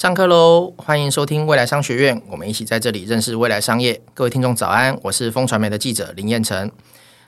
上课喽！欢迎收听未来商学院，我们一起在这里认识未来商业。各位听众早安，我是风传媒的记者林彦成。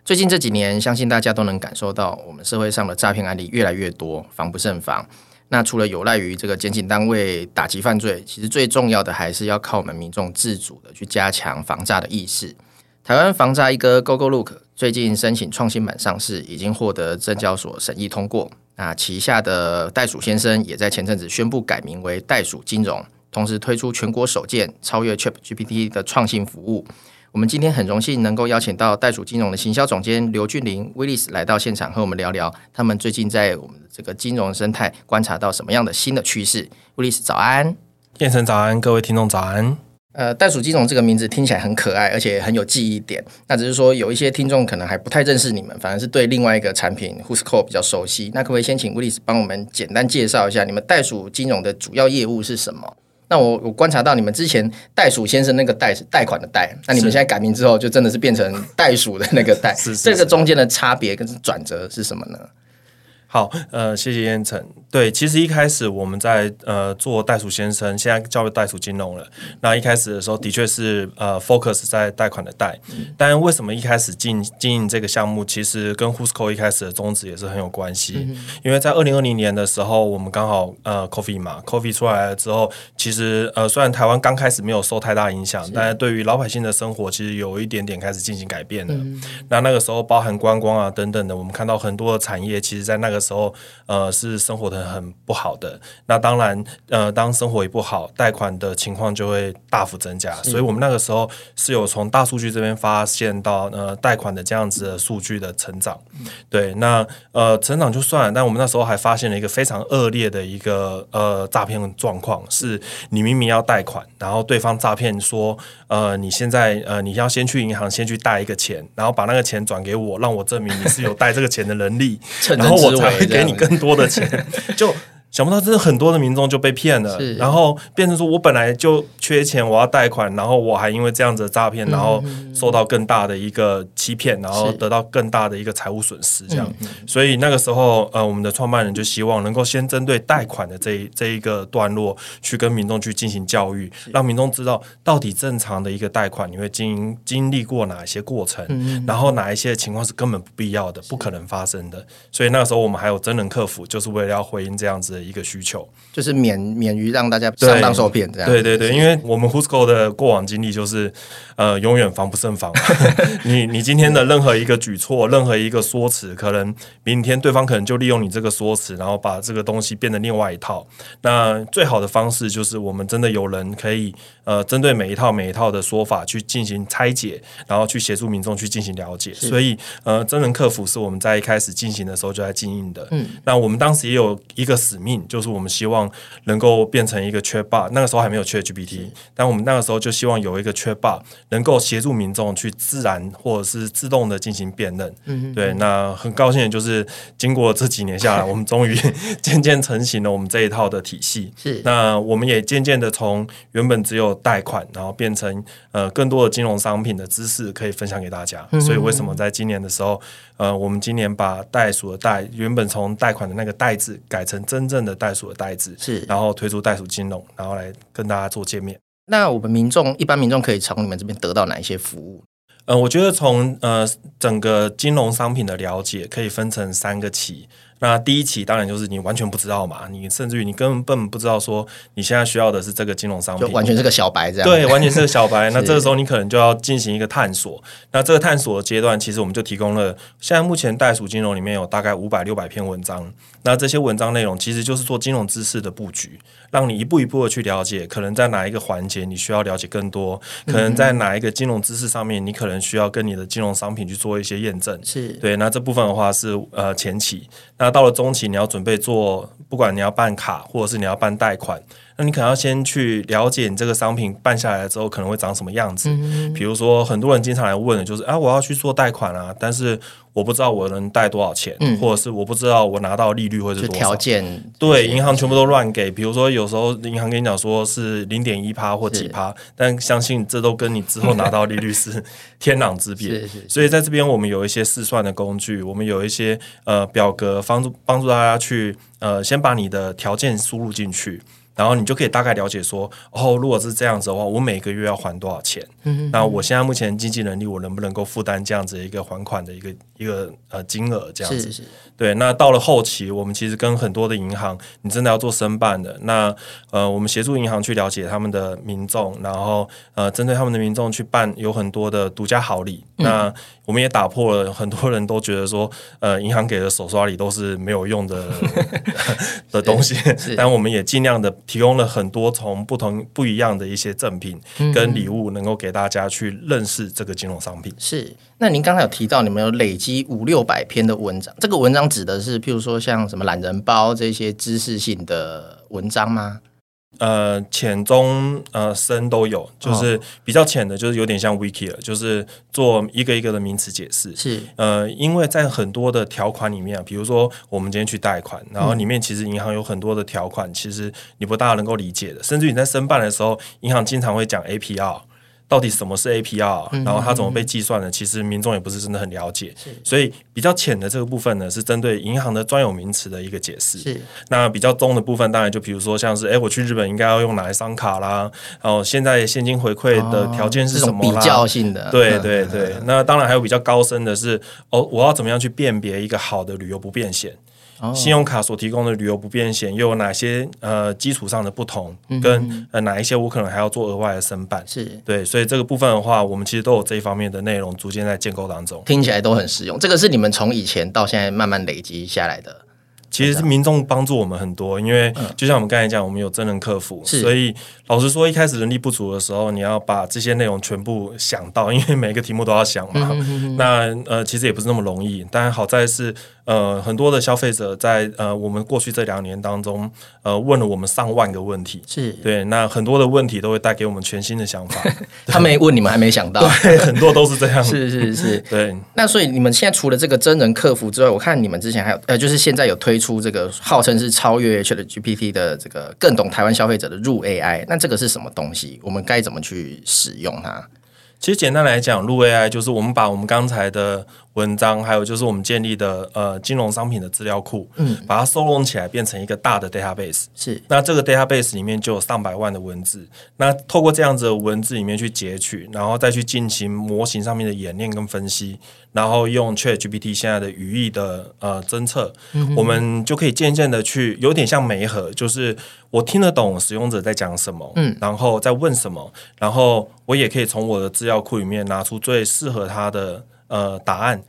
最近这几年，相信大家都能感受到，我们社会上的诈骗案例越来越多，防不胜防。那除了有赖于这个检警单位打击犯罪，其实最重要的还是要靠我们民众自主的去加强防诈的意识。台湾防诈一哥 GoGoLook 最近申请创新版上市，已经获得证交所审议通过。那旗下的袋鼠先生也在前阵子宣布改名为袋鼠金融，同时推出全国首件超越 ChatGPT 的创新服务。我们今天很荣幸能够邀请到袋鼠金融的行销总监刘俊霖 Willis 来到现场和我们聊聊，他们最近在我们的这个金融生态观察到什么样的新的趋势。Willis 早安，彦成早安，各位听众早安。呃，袋鼠金融这个名字听起来很可爱，而且很有记忆点。那只是说有一些听众可能还不太认识你们，反而是对另外一个产品 Whoscall 比较熟悉。那可不可以先请 Willis 帮我们简单介绍一下你们袋鼠金融的主要业务是什么？那我我观察到你们之前袋鼠先生那个袋是贷款的贷，那你们现在改名之后就真的是变成袋鼠的那个袋，是这个中间的差别跟转折是什么呢？好，呃，谢谢彦成。对，其实一开始我们在呃做袋鼠先生，现在叫袋鼠金融了。那一开始的时候，的确是呃 focus 在贷款的贷。但为什么一开始进经营这个项目，其实跟 Whoscall 一开始的宗旨也是很有关系。因为在二零二零年的时候，我们刚好呃 Coffee 嘛，Coffee 出来了之后，其实呃虽然台湾刚开始没有受太大影响，但是对于老百姓的生活，其实有一点点开始进行改变了。那那个时候，包含观光啊等等的，我们看到很多的产业，其实在那个时候，呃，是生活的很不好的。那当然，呃，当生活也不好，贷款的情况就会大幅增加。所以我们那个时候是有从大数据这边发现到，呃，贷款的这样子的数据的成长。对，那呃，成长就算了，但我们那时候还发现了一个非常恶劣的一个呃诈骗状况，是你明明要贷款，然后对方诈骗说，呃，你现在呃你要先去银行先去贷一个钱，然后把那个钱转给我，让我证明你是有贷这个钱的能力，然后我才会给你。更多的钱就。想不到，真的很多的民众就被骗了，然后变成说我本来就缺钱，我要贷款，然后我还因为这样子的诈骗，然后受到更大的一个欺骗，然后得到更大的一个财务损失，这样。所以那个时候，呃，我们的创办人就希望能够先针对贷款的这一这一个段落，去跟民众去进行教育，让民众知道到底正常的一个贷款你会经经历过哪些过程，然后哪一些情况是根本不必要的，不可能发生的。所以那个时候我们还有真人客服，就是为了要回应这样子的。一个需求就是免免于让大家上当受骗这样。对对对，因为我们 Whoscall 的过往经历就是，呃，永远防不胜防。你你今天的任何一个举措，任何一个说辞，可能明天对方可能就利用你这个说辞，然后把这个东西变成另外一套。那最好的方式就是我们真的有人可以呃，针对每一套每一套的说法去进行拆解，然后去协助民众去进行了解。所以呃，真人客服是我们在一开始进行的时候就在经营的。嗯，那我们当时也有一个使命。就是我们希望能够变成一个 Chatbot，那个时候还没有 ChatGPT，但我们那个时候就希望有一个 Chatbot 能够协助民众去自然或者是自动的进行辨认。嗯，对，那很高兴的就是经过这几年下来，我们终于渐渐成型了我们这一套的体系。是，那我们也渐渐的从原本只有贷款，然后变成呃更多的金融商品的知识可以分享给大家。所以为什么在今年的时候，呃，我们今年把袋鼠的袋原本从贷款的那个袋字改成真正的袋鼠的袋子，是，然后推出袋鼠金融，然后来跟大家做见面。那我们民众一般民众可以从你们这边得到哪一些服务？呃，我觉得从呃整个金融商品的了解可以分成三个期。那第一期当然就是你完全不知道嘛，你甚至于你根本不知道说你现在需要的是这个金融商品，就完全是个小白这样。对，完全是个小白。那这个时候你可能就要进行一个探索。那这个探索的阶段，其实我们就提供了现在目前袋鼠金融里面有大概五百六百篇文章。那这些文章内容其实就是做金融知识的布局，让你一步一步的去了解，可能在哪一个环节你需要了解更多，可能在哪一个金融知识上面你可能需要跟你的金融商品去做一些验证。是对。那这部分的话是呃前期。那到了中期，你要准备做，不管你要办卡，或者是你要办贷款，那你可能要先去了解你这个商品办下来之后可能会长什么样子。嗯，比如说，很多人经常来问的就是啊，我要去做贷款啊，但是我不知道我能贷多少钱，嗯，或者是我不知道我拿到利率会是多少。条件对，银行全部都乱给。比如说，有时候银行跟你讲说是零点一趴或几趴，但相信这都跟你之后拿到利率是 天壤之别。所以在这边，我们有一些试算的工具，我们有一些呃表格，帮助帮助大家去呃先把你的条件输入进去。然后你就可以大概了解说，哦，如果是这样子的话，我每个月要还多少钱？嗯，那我现在目前经济能力，我能不能够负担这样子一个还款的一个一个呃金额？这样子是是对。那到了后期，我们其实跟很多的银行，你真的要做申办的，那呃，我们协助银行去了解他们的民众，然后呃，针对他们的民众去办有很多的独家好礼。嗯、那我们也打破了很多人都觉得说，呃，银行给的手刷礼都是没有用的 的东西，但我们也尽量的提供了很多从不同不一样的一些赠品跟礼物，能够给大家去认识这个金融商品。是，那您刚才有提到你们有累积五六百篇的文章，这个文章指的是譬如说像什么懒人包这些知识性的文章吗？呃，浅中呃深都有，就是比较浅的，就是有点像 wiki 了，就是做一个一个的名词解释。是呃，因为在很多的条款里面，比如说我们今天去贷款，然后里面其实银行有很多的条款，其实你不大能够理解的，甚至你在申办的时候，银行经常会讲 APR。到底什么是 APR？然后它怎么被计算的？其实民众也不是真的很了解，所以比较浅的这个部分呢，是针对银行的专有名词的一个解释。是那比较中的部分，当然就比如说像是，哎，我去日本应该要用哪一张卡啦？然后现在现金回馈的条件是什么啦？比较性的，对对对。那当然还有比较高深的是，哦，我要怎么样去辨别一个好的旅游不便险？信用卡所提供的旅游不便险又有哪些呃基础上的不同？跟呃哪一些我可能还要做额外的申办？是对，所以这个部分的话，我们其实都有这一方面的内容逐渐在建构当中。听起来都很实用。这个是你们从以前到现在慢慢累积下来的。其实是民众帮助我们很多，因为就像我们刚才讲，我们有真人客服，所以老实说，一开始人力不足的时候，你要把这些内容全部想到，因为每一个题目都要想嘛。嗯、哼哼哼那呃，其实也不是那么容易。但好在是呃，很多的消费者在呃，我们过去这两年当中，呃，问了我们上万个问题，是对。那很多的问题都会带给我们全新的想法。他没问，你们还没想到，对，很多都是这样。是是是，对。那所以你们现在除了这个真人客服之外，我看你们之前还有呃，就是现在有推出这个号。称是超越 ChatGPT 的这个更懂台湾消费者的入 AI，那这个是什么东西？我们该怎么去使用它？其实简单来讲，入 AI 就是我们把我们刚才的文章，还有就是我们建立的呃金融商品的资料库，嗯，把它收拢起来，变成一个大的 database。是，那这个 database 里面就有上百万的文字。那透过这样子的文字里面去截取，然后再去进行模型上面的演练跟分析，然后用 ChatGPT 现在的语义的呃侦测，嗯、我们就可以渐渐的去有点像媒合，就是我听得懂使用者在讲什么，嗯，然后在问什么，然后我也可以从我的资料库里面拿出最适合他的呃答案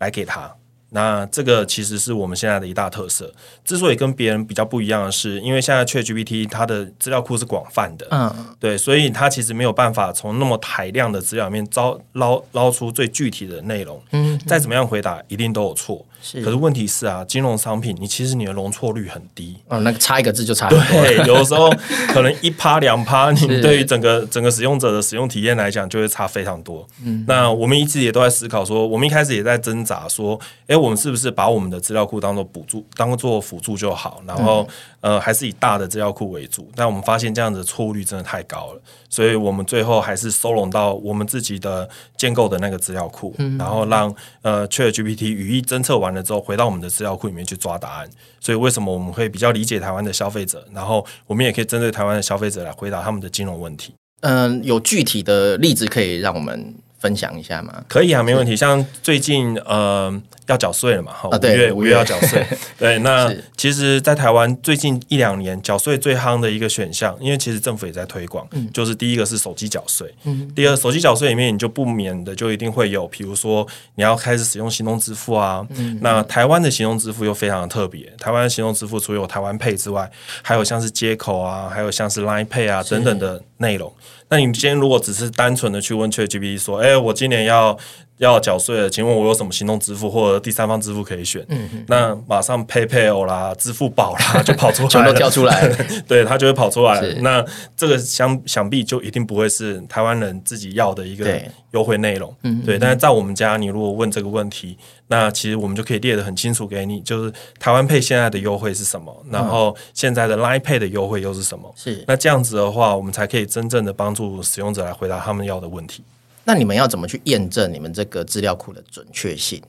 来给他。那这个其实是我们现在的一大特色。之所以跟别人比较不一样的是，因为现在 ChatGPT 它的资料库是广泛的，嗯，对，所以它其实没有办法从那么海量的资料里面招捞捞出最具体的内容。嗯，再怎么样回答，一定都有错。是，可是问题是啊，金融商品你其实你的容错率很低。哦，那个差一个字就差。对，有的时候可能一趴两趴，你对于整个整个使用者的使用体验来讲，就会差非常多。嗯，那我们一直也都在思考说，我们一开始也在挣扎说，哎。我们是不是把我们的资料库当做补助、当做辅助就好？然后，呃，还是以大的资料库为主？但我们发现这样子的错误率真的太高了，所以我们最后还是收拢到我们自己的建构的那个资料库，然后让呃 ChatGPT 语义侦测完了之后，回到我们的资料库里面去抓答案。所以，为什么我们会比较理解台湾的消费者？然后，我们也可以针对台湾的消费者来回答他们的金融问题。嗯，有具体的例子可以让我们分享一下吗？可以啊，没问题。像最近呃要缴税了嘛，哈，五月五月要缴税。对，那其实，在台湾最近一两年缴税最夯的一个选项，因为其实政府也在推广，就是第一个是手机缴税，第二手机缴税里面你就不免的就一定会有，比如说你要开始使用行动支付啊。那台湾的行动支付又非常的特别，台湾的行动支付除了有台湾 Pay 之外，还有像是接口啊，还有像是 Line Pay 啊等等的内容。那你今天如果只是单纯的去问 ChatGPT 说，哎，我今年要要缴税了，请问我有什么行动支付或者第三方支付可以选？嗯，那马上 PayPal 啦、支付宝啦 就跑出来，全都跳出来，对，它就会跑出来。是那这个想想必就一定不会是台湾人自己要的一个优惠内容。嗯对，但是在我们家，你如果问这个问题，那其实我们就可以列得很清楚给你，就是台湾 Pay 现在的优惠是什么，然后现在的 Line Pay 的优惠又是什么？是。那这样子的话，我们才可以真正的帮助。使用者来回答他们要的问题，那你们要怎么去验证你们这个资料库的准确性？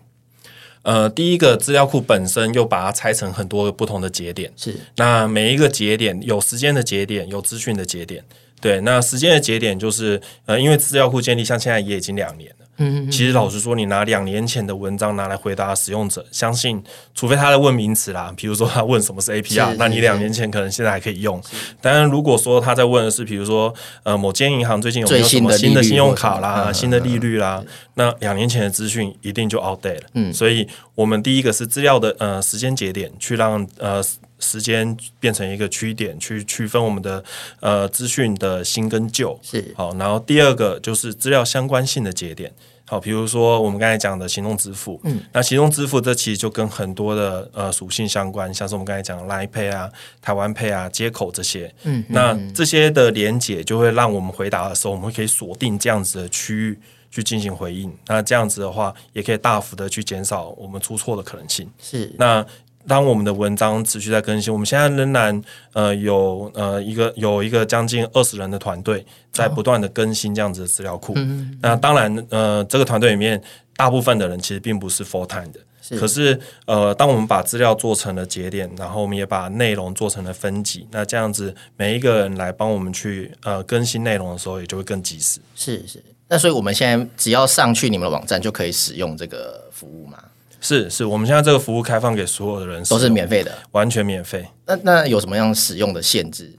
呃，第一个资料库本身又把它拆成很多个不同的节点，是那每一个节点有时间的节点，有资讯的节点。对，那时间的节点就是呃，因为资料库建立，像现在也已经两年了。嗯，其实老实说，你拿两年前的文章拿来回答使用者，相信除非他在问名词啦，比如说他问什么是 APR，那你两年前可能现在还可以用。当然，如果说他在问的是，比如说呃，某间银行最近有没有什么新的信用卡啦、新的利率啦，那两年前的资讯一定就 outdate 了。嗯，所以我们第一个是资料的呃时间节点，去让呃时间变成一个区点，去区分我们的呃资讯的新跟旧。是好，然后第二个就是资料相关性的节点。好，比如说我们刚才讲的行动支付，嗯，那行动支付这其实就跟很多的呃属性相关，像是我们刚才讲的 Line Pay 啊、台湾 Pay 啊、接口这些，嗯，那这些的连接就会让我们回答的时候，我们可以锁定这样子的区域去进行回应。那这样子的话，也可以大幅的去减少我们出错的可能性。是，那。当我们的文章持续在更新，我们现在仍然呃有呃一个有一个将近二十人的团队在不断的更新这样子的资料库。哦、那当然呃这个团队里面大部分的人其实并不是 full time 的，是可是呃当我们把资料做成了节点，然后我们也把内容做成了分级，那这样子每一个人来帮我们去呃更新内容的时候，也就会更及时。是是，那所以我们现在只要上去你们的网站就可以使用这个服务吗？是是，我们现在这个服务开放给所有的人，都是免费的，完全免费。那那有什么样使用的限制？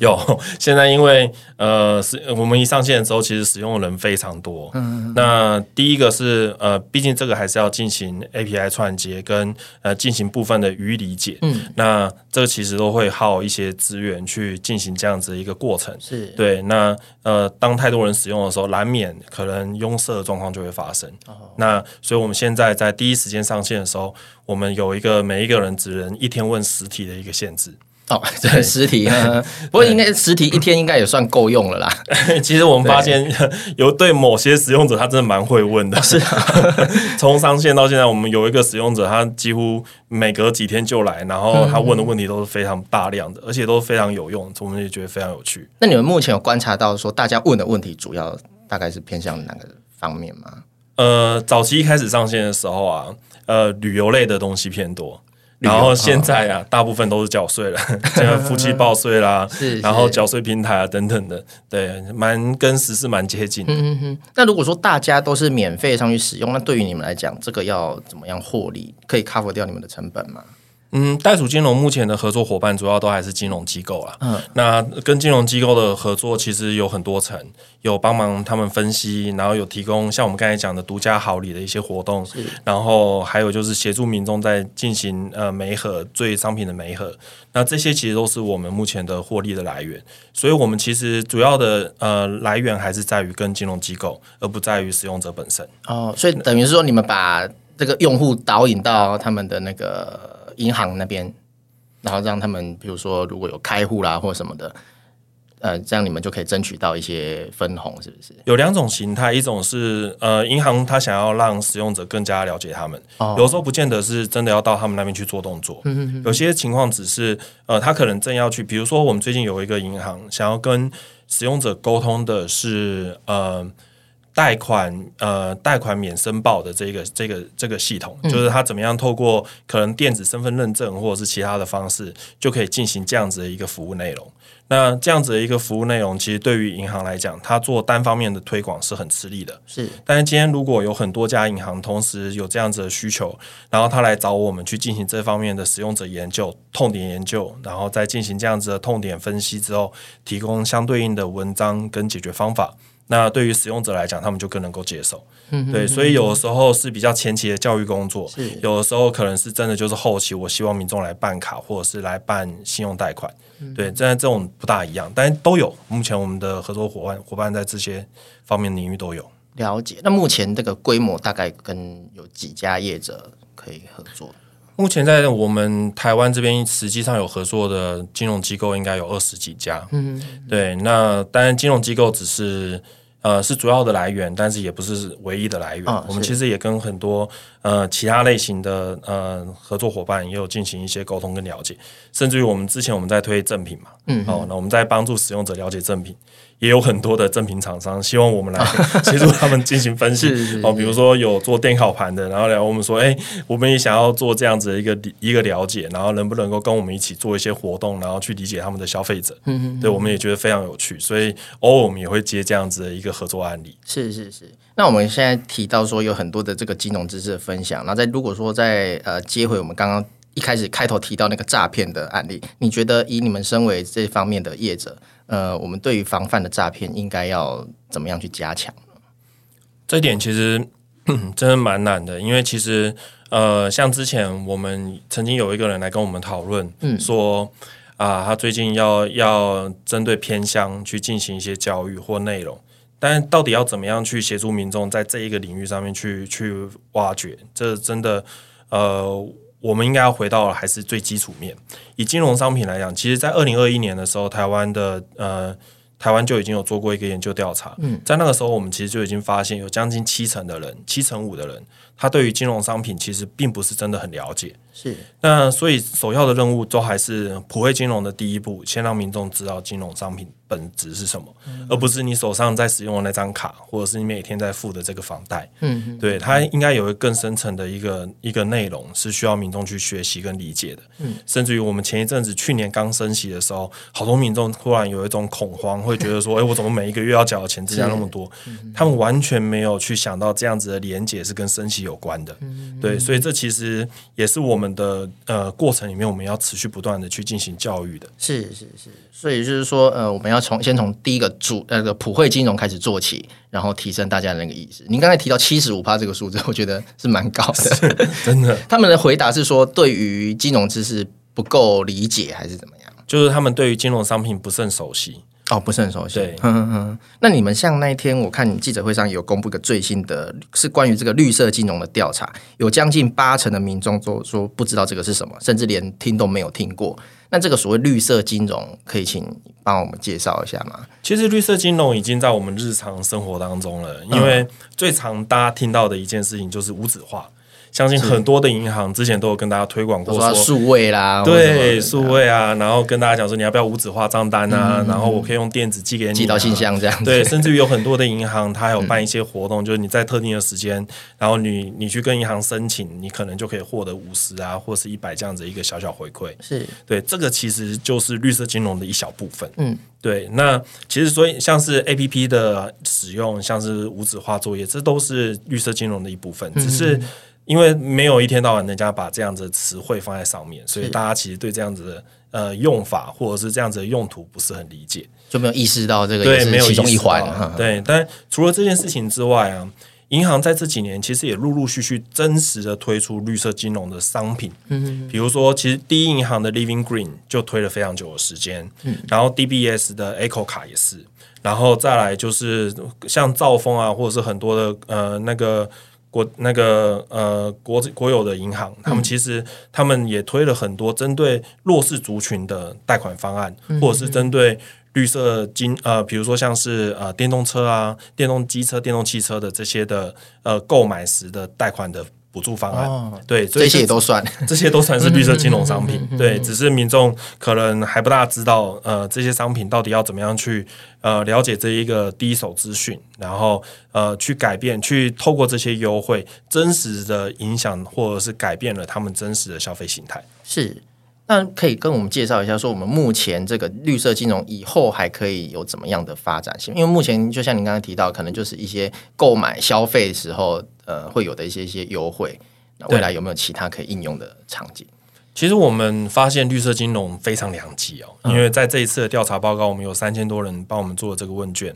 有，现在因为呃，是我们一上线的时候，其实使用的人非常多。嗯，那第一个是呃，毕竟这个还是要进行 API 串接跟呃进行部分的语义理解。嗯，那这个其实都会耗一些资源去进行这样子的一个过程。是对。那呃，当太多人使用的时候，难免可能拥塞的状况就会发生。哦，那所以我们现在在第一时间上线的时候，我们有一个每一个人只能一天问十题的一个限制。哦，对，实体，不过应该实体一天应该也算够用了啦。其实我们发现有对某些使用者，他真的蛮会问的。是，从上线到现在，我们有一个使用者，他几乎每隔几天就来，然后他问的问题都是非常大量的，而且都非常有用，我们也觉得非常有趣。那你们目前有观察到说，大家问的问题主要大概是偏向哪个方面吗？呃，早期一开始上线的时候啊，呃，旅游类的东西偏多。然后现在啊，大部分都是缴税了，像夫妻报税啦，然后缴税平台啊等等的，对，蛮跟实事蛮接近。嗯哼，那如果说大家都是免费上去使用，那对于你们来讲，这个要怎么样获利？可以 cover 掉你们的成本吗？嗯，袋鼠金融目前的合作伙伴主要都还是金融机构啦。嗯，那跟金融机构的合作其实有很多层，有帮忙他们分析，然后有提供像我们刚才讲的独家好礼的一些活动，然后还有就是协助民众在进行呃媒合对商品的媒合，那这些其实都是我们目前的获利的来源。所以，我们其实主要的呃来源还是在于跟金融机构，而不在于使用者本身。哦，所以等于是说，你们把这个用户导引到他们的那个。银行那边，然后让他们，比如说如果有开户啦或者什么的，呃，这样你们就可以争取到一些分红，是不是？有两种形态，一种是呃，银行他想要让使用者更加了解他们，哦、有时候不见得是真的要到他们那边去做动作，嗯、哼哼有些情况只是呃，他可能正要去，比如说我们最近有一个银行想要跟使用者沟通的是呃。贷款呃，贷款免申报的这个这个这个系统，就是它怎么样透过可能电子身份认证或者是其他的方式，就可以进行这样子的一个服务内容。那这样子的一个服务内容，其实对于银行来讲，它做单方面的推广是很吃力的。是，但是今天如果有很多家银行同时有这样子的需求，然后他来找我们去进行这方面的使用者研究、痛点研究，然后再进行这样子的痛点分析之后，提供相对应的文章跟解决方法。那对于使用者来讲，他们就更能够接受。对，所以有的时候是比较前期的教育工作，是有的时候可能是真的就是后期，我希望民众来办卡或者是来办信用贷款。嗯、对，现在这种不大一样，但是都有。目前我们的合作伙伴伙伴在这些方面领域都有了解。那目前这个规模大概跟有几家业者可以合作？目前在我们台湾这边，实际上有合作的金融机构应该有二十几家。嗯，对。那当然，金融机构只是。呃，是主要的来源，但是也不是唯一的来源。哦、我们其实也跟很多呃其他类型的呃合作伙伴也有进行一些沟通跟了解，甚至于我们之前我们在推赠品嘛，嗯，哦，那我们在帮助使用者了解赠品。也有很多的正品厂商希望我们来 协助他们进行分析哦，比如说有做电烤盘的，然后来我们说，哎、欸，我们也想要做这样子的一个一个了解，然后能不能够跟我们一起做一些活动，然后去理解他们的消费者。嗯嗯，对，我们也觉得非常有趣，所以偶尔我们也会接这样子的一个合作案例。是是是。那我们现在提到说有很多的这个金融知识的分享，那在如果说在呃接回我们刚刚一开始开头提到那个诈骗的案例，你觉得以你们身为这方面的业者？呃，我们对于防范的诈骗应该要怎么样去加强呢？这点其实 真的蛮难的，因为其实呃，像之前我们曾经有一个人来跟我们讨论，嗯，说啊、呃，他最近要要针对偏乡去进行一些教育或内容，但到底要怎么样去协助民众在这一个领域上面去去挖掘，这真的呃。我们应该要回到还是最基础面。以金融商品来讲，其实，在二零二一年的时候，台湾的呃，台湾就已经有做过一个研究调查。嗯，在那个时候，我们其实就已经发现，有将近七成的人，七成五的人，他对于金融商品其实并不是真的很了解。是。那所以，首要的任务都还是普惠金融的第一步，先让民众知道金融商品本质是什么，嗯、而不是你手上在使用的那张卡，或者是你每天在付的这个房贷。嗯，对，它应该有一个更深层的一个一个内容，是需要民众去学习跟理解的。嗯，甚至于我们前一阵子去年刚升息的时候，好多民众突然有一种恐慌，会觉得说：“ 哎，我怎么每一个月要缴的钱增加那么多？”他们完全没有去想到这样子的连结是跟升息有关的。嗯，对，所以这其实也是我们的呃过程里面，我们要持续不断的去进行教育的。是是是，所以就是说，呃，我们要。从先从第一个主那个普惠金融开始做起，然后提升大家的那个意识。您刚才提到七十五趴这个数字，我觉得是蛮高的，真的。他们的回答是说，对于金融知识不够理解，还是怎么样？就是他们对于金融商品不甚熟悉。哦，不是很熟悉。对。那你们像那一天，我看你记者会上有公布一个最新的，是关于这个绿色金融的调查，有将近八成的民众都说不知道这个是什么，甚至连听都没有听过。那这个所谓绿色金融，可以请帮我们介绍一下吗？其实绿色金融已经在我们日常生活当中了，因为最常大家听到的一件事情就是无纸化。相信很多的银行之前都有跟大家推广过说数位啦，对数位啊，然后跟大家讲说你要不要无纸化账单啊，嗯、然后我可以用电子寄给你、啊，寄到信箱这样。对，甚至于有很多的银行，它还有办一些活动，嗯、就是你在特定的时间，然后你你去跟银行申请，你可能就可以获得五十啊，或是一百这样子一个小小回馈。是对，这个其实就是绿色金融的一小部分。嗯，对。那其实所以像是 APP 的使用，像是无纸化作业，这都是绿色金融的一部分，只是。因为没有一天到晚人家把这样子的词汇放在上面，所以大家其实对这样子的呃用法或者是这样子的用途不是很理解，就没有意识到这个也是其中一环。对，但除了这件事情之外啊，银行在这几年其实也陆陆续续真实的推出绿色金融的商品。嗯，比如说，其实第一银行的 Living Green 就推了非常久的时间，嗯，然后 DBS 的 Echo 卡也是，然后再来就是像兆丰啊，或者是很多的呃那个。国那个呃国国有的银行，他们其实他们也推了很多针对弱势族群的贷款方案，嗯、或者是针对绿色金呃，比如说像是呃电动车啊、电动机车、电动汽车的这些的呃购买时的贷款的。补助方案，哦、对，这些也都算，这些都算是绿色金融商品。对，只是民众可能还不大知道，呃，这些商品到底要怎么样去呃了解这一个第一手资讯，然后呃去改变，去透过这些优惠，真实的影响或者是改变了他们真实的消费形态。是。那可以跟我们介绍一下，说我们目前这个绿色金融以后还可以有怎么样的发展性？因为目前就像您刚才提到，可能就是一些购买消费时候，呃，会有的一些一些优惠。那未来有没有其他可以应用的场景？其实我们发现绿色金融非常良机哦，因为在这一次的调查报告，我们有三千多人帮我们做了这个问卷。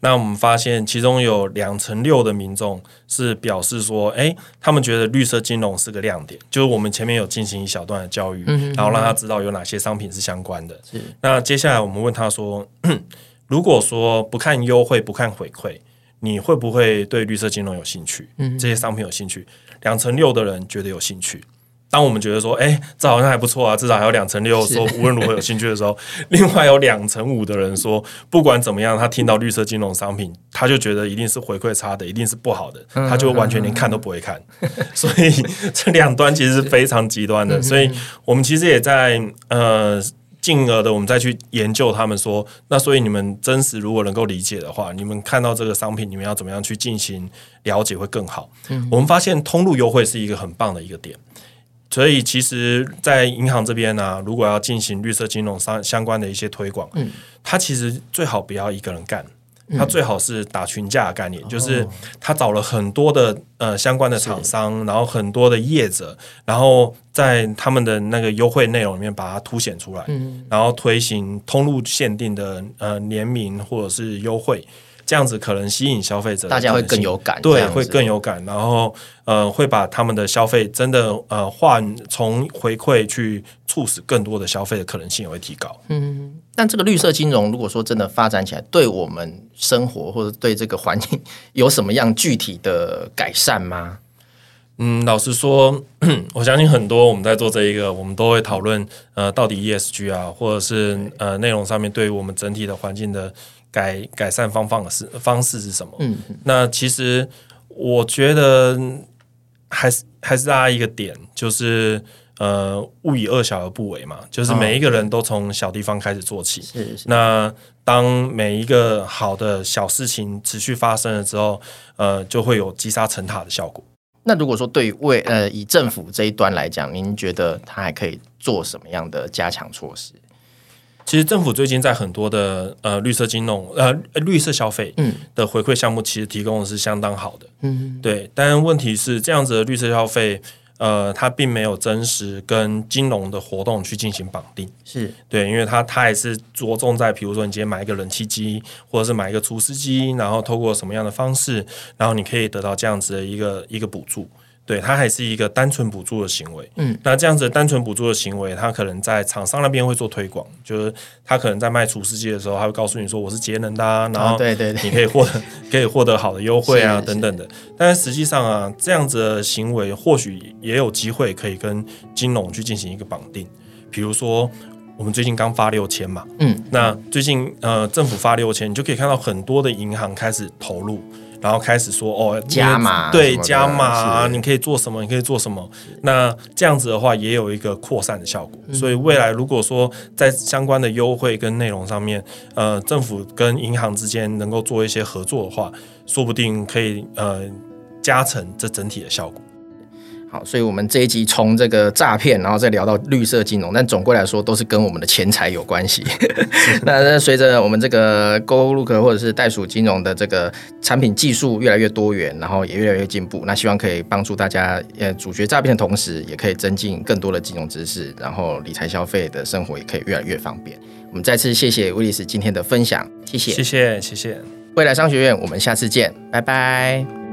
那我们发现，其中有两成六的民众是表示说，哎，他们觉得绿色金融是个亮点，就是我们前面有进行一小段的教育，然后让他知道有哪些商品是相关的。是。那接下来我们问他说，如果说不看优惠，不看回馈，你会不会对绿色金融有兴趣？这些商品有兴趣？两成六的人觉得有兴趣。当我们觉得说，哎，这好像还不错啊，至少还有两成六说无论如何有兴趣的时候，另外有两成五的人说，不管怎么样，他听到绿色金融商品，他就觉得一定是回馈差的，一定是不好的，他就完全连看都不会看。所以这两端其实是非常极端的。所以我们其实也在呃。进而的，我们再去研究他们说，那所以你们真实如果能够理解的话，你们看到这个商品，你们要怎么样去进行了解会更好。嗯，我们发现通路优惠是一个很棒的一个点，所以其实，在银行这边呢、啊，如果要进行绿色金融相相关的一些推广，嗯，它其实最好不要一个人干。他最好是打群架的概念，嗯、就是他找了很多的呃相关的厂商，然后很多的业者，然后在他们的那个优惠内容里面把它凸显出来，嗯、然后推行通路限定的呃联名或者是优惠。这样子可能吸引消费者，大家会更有感，对，会更有感。然后，呃，会把他们的消费真的呃换从回馈去促使更多的消费的可能性也会提高。嗯，但这个绿色金融如果说真的发展起来，对我们生活或者对这个环境有什么样具体的改善吗？嗯，老实说，我相信很多我们在做这一个，我们都会讨论呃，到底 ESG 啊，或者是呃内容上面对于我们整体的环境的。改改善方法是方式是什么？嗯，那其实我觉得还是还是大家一个点，就是呃，勿以恶小而不为嘛，就是每一个人都从小地方开始做起。是、哦、是。那当每一个好的小事情持续发生了之后，呃，就会有积沙成塔的效果。那如果说对于为呃以政府这一端来讲，您觉得他还可以做什么样的加强措施？其实政府最近在很多的呃绿色金融呃绿色消费的回馈项目，其实提供的是相当好的，嗯，对。但问题是这样子的绿色消费，呃，它并没有真实跟金融的活动去进行绑定，是对，因为它它也是着重在，比如说你今天买一个冷气机，或者是买一个除湿机，然后透过什么样的方式，然后你可以得到这样子的一个一个补助。对，它还是一个单纯补助的行为。嗯，那这样子单纯补助的行为，它可能在厂商那边会做推广，就是他可能在卖除湿机的时候，他会告诉你说我是节能的啊，然后对对对，你可以获得 可以获得好的优惠啊等等的。但是实际上啊，这样子的行为或许也有机会可以跟金融去进行一个绑定。比如说，我们最近刚发六千嘛，嗯，那最近呃政府发六千，你就可以看到很多的银行开始投入。然后开始说哦，加码对加码，你可以做什么？你可以做什么？那这样子的话，也有一个扩散的效果。所以未来如果说在相关的优惠跟内容上面，呃，政府跟银行之间能够做一些合作的话，说不定可以呃加成这整体的效果。好，所以，我们这一集从这个诈骗，然后再聊到绿色金融，但总归来说，都是跟我们的钱财有关系。那那随着我们这个 GoLook 或者是袋鼠金融的这个产品技术越来越多元，然后也越来越进步，那希望可以帮助大家呃阻绝诈骗的同时，也可以增进更多的金融知识，然后理财消费的生活也可以越来越方便。我们再次谢谢威利斯今天的分享，谢谢，谢谢，谢谢。未来商学院，我们下次见，拜拜。